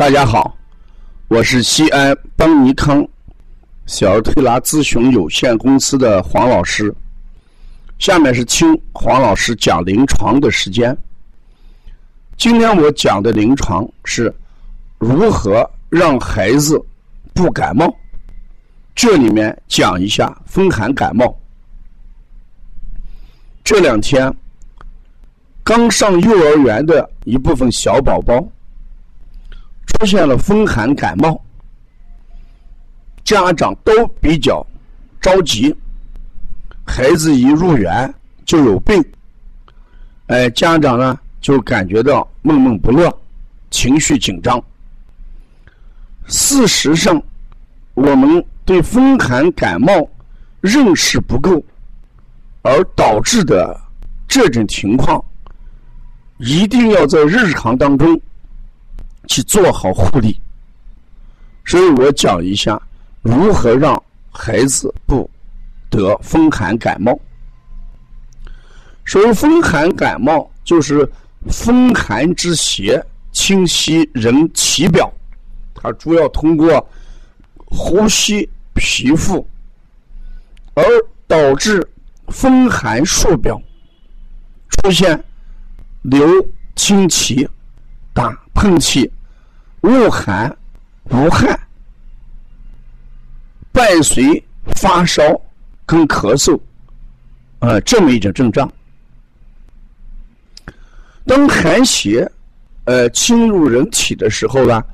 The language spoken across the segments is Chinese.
大家好，我是西安邦尼康小儿推拿咨询有限公司的黄老师。下面是听黄老师讲临床的时间。今天我讲的临床是如何让孩子不感冒。这里面讲一下风寒感冒。这两天刚上幼儿园的一部分小宝宝。出现了风寒感冒，家长都比较着急。孩子一入园就有病，哎，家长呢就感觉到闷闷不乐，情绪紧张。事实上，我们对风寒感冒认识不够，而导致的这种情况，一定要在日常当中。去做好护理，所以我讲一下如何让孩子不得风寒感冒。所谓风寒感冒，就是风寒之邪侵袭人体表，它主要通过呼吸、皮肤，而导致风寒数表，出现流清奇、打喷嚏。恶寒、无汗，伴随发烧跟咳嗽，呃，这么一种症状。当寒邪呃侵入人体的时候呢，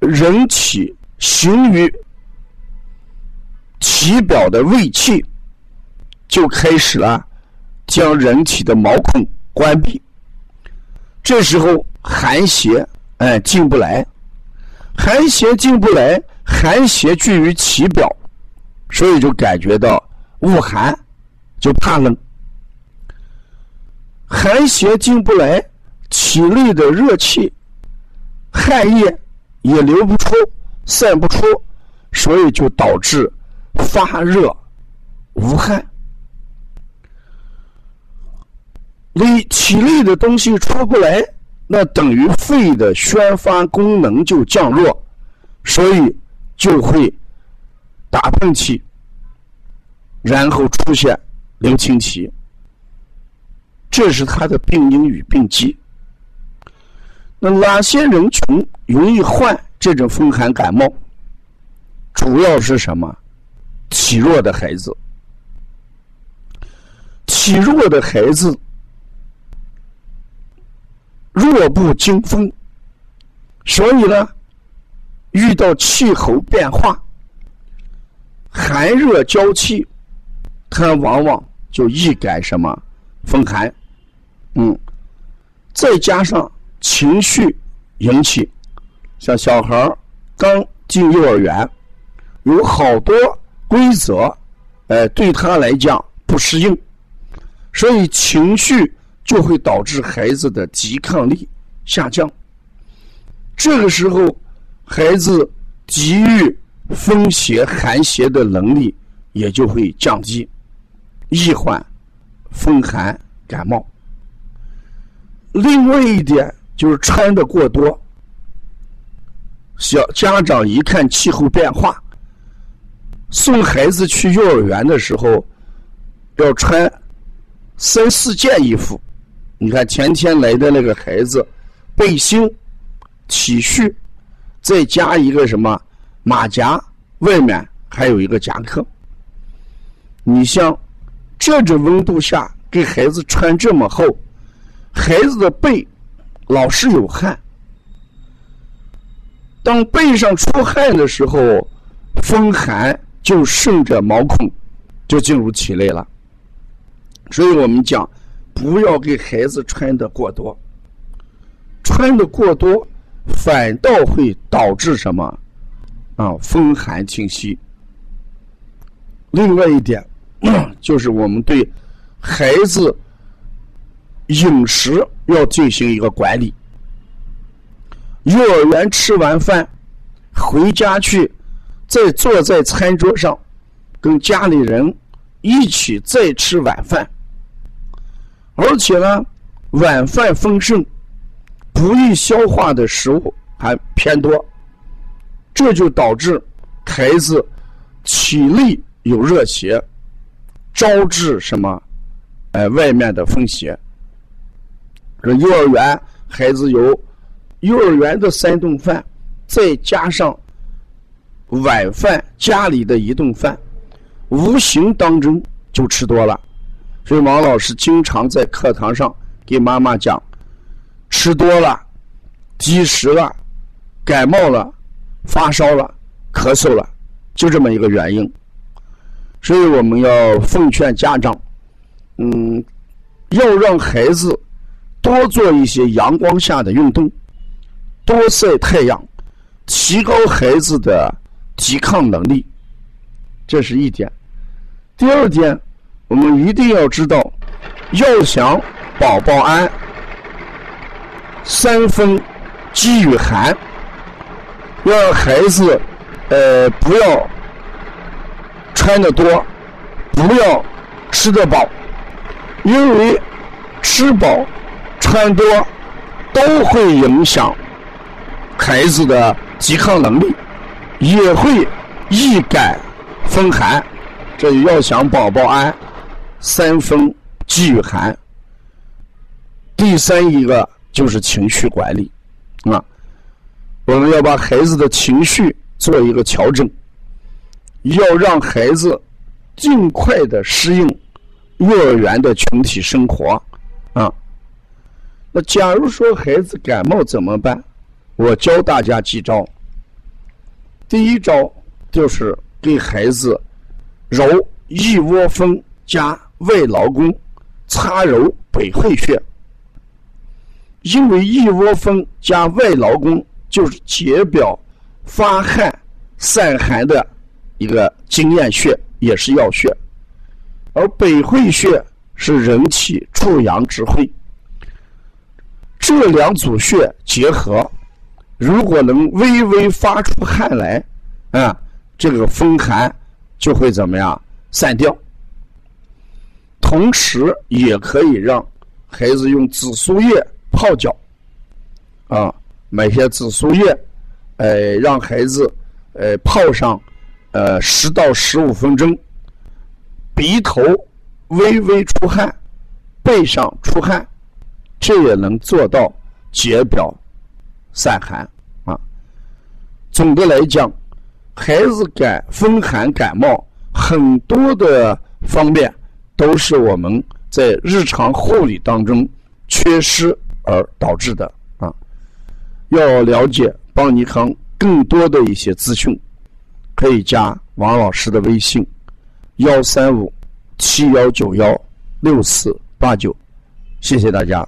人体行于体表的胃气就开始了将人体的毛孔关闭，这时候寒邪。哎，进不来，寒邪进不来，寒邪聚于体表，所以就感觉到恶寒，就怕冷。寒邪进不来，体内的热气、汗液也流不出、散不出，所以就导致发热无汗。你体内的东西出不来。那等于肺的宣发功能就降弱，所以就会打喷嚏，然后出现流清涕，这是他的病因与病机。那哪些人群容易患这种风寒感冒？主要是什么？体弱的孩子，体弱的孩子。弱不禁风，所以呢，遇到气候变化、寒热交替，他往往就易感什么风寒。嗯，再加上情绪引起，像小孩刚进幼儿园，有好多规则，呃，对他来讲不适应，所以情绪。就会导致孩子的抵抗力下降，这个时候，孩子抵御风邪寒邪的能力也就会降低，易患风寒感冒。另外一点就是穿的过多，小家长一看气候变化，送孩子去幼儿园的时候，要穿三四件衣服。你看前天来的那个孩子，背心、T 恤，再加一个什么马甲，外面还有一个夹克。你像这种温度下给孩子穿这么厚，孩子的背老是有汗。当背上出汗的时候，风寒就顺着毛孔就进入体内了。所以我们讲。不要给孩子穿的过多，穿的过多反倒会导致什么？啊，风寒侵袭。另外一点，就是我们对孩子饮食要进行一个管理。幼儿园吃完饭回家去，再坐在餐桌上，跟家里人一起再吃晚饭。而且呢，晚饭丰盛、不易消化的食物还偏多，这就导致孩子体内有热邪，招致什么？哎，外面的风邪。这幼儿园孩子有幼儿园的三顿饭，再加上晚饭家里的一顿饭，无形当中就吃多了。所以王老师经常在课堂上给妈妈讲：吃多了，积食了，感冒了，发烧了，咳嗽了，就这么一个原因。所以我们要奉劝家长，嗯，要让孩子。多做一些阳光下的运动，多晒太阳，提高孩子的抵抗能力，这是一点。第二点，我们一定要知道，要想宝宝安，三分饥与寒，要让孩子呃不要穿的多，不要吃得饱，因为吃饱。穿多都会影响孩子的抵抗能力，也会易感风寒。这要想宝宝安，三风忌与寒。第三一个就是情绪管理啊，我们要把孩子的情绪做一个调整，要让孩子尽快的适应幼儿园的群体生活啊。那假如说孩子感冒怎么办？我教大家几招。第一招就是给孩子揉一窝蜂加外劳宫，擦揉百会穴。因为一窝蜂加外劳宫就是解表、发汗、散寒的一个经验穴，也是要穴。而百会穴是人体助阳之会。这两组穴结合，如果能微微发出汗来，啊，这个风寒就会怎么样散掉。同时也可以让孩子用紫苏叶泡脚，啊，买些紫苏叶，呃，让孩子呃泡上呃十到十五分钟，鼻头微微出汗，背上出汗。这也能做到解表散寒啊。总的来讲，孩子感风寒感冒，很多的方面都是我们在日常护理当中缺失而导致的啊。要了解邦尼康更多的一些资讯，可以加王老师的微信：幺三五七幺九幺六四八九。谢谢大家。